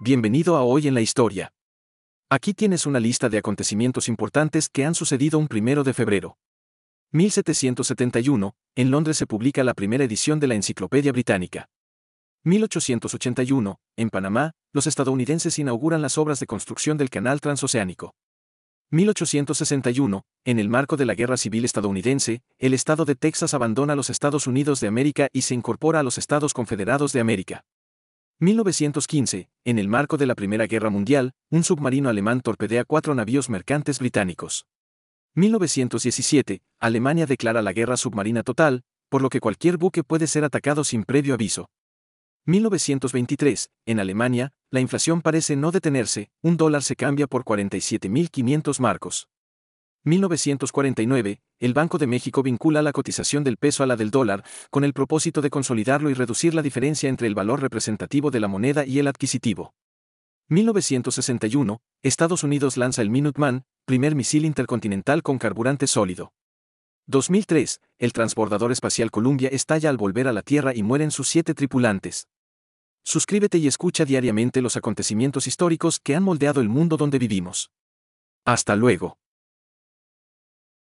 Bienvenido a Hoy en la Historia. Aquí tienes una lista de acontecimientos importantes que han sucedido un primero de febrero. 1771, en Londres se publica la primera edición de la Enciclopedia Británica. 1881, en Panamá, los estadounidenses inauguran las obras de construcción del canal transoceánico. 1861, en el marco de la Guerra Civil estadounidense, el estado de Texas abandona los Estados Unidos de América y se incorpora a los Estados Confederados de América. 1915, en el marco de la Primera Guerra Mundial, un submarino alemán torpedea cuatro navíos mercantes británicos. 1917, Alemania declara la guerra submarina total, por lo que cualquier buque puede ser atacado sin previo aviso. 1923, en Alemania, la inflación parece no detenerse, un dólar se cambia por 47.500 marcos. 1949, el Banco de México vincula la cotización del peso a la del dólar, con el propósito de consolidarlo y reducir la diferencia entre el valor representativo de la moneda y el adquisitivo. 1961, Estados Unidos lanza el Minuteman, primer misil intercontinental con carburante sólido. 2003, el transbordador espacial Columbia estalla al volver a la Tierra y mueren sus siete tripulantes. Suscríbete y escucha diariamente los acontecimientos históricos que han moldeado el mundo donde vivimos. Hasta luego.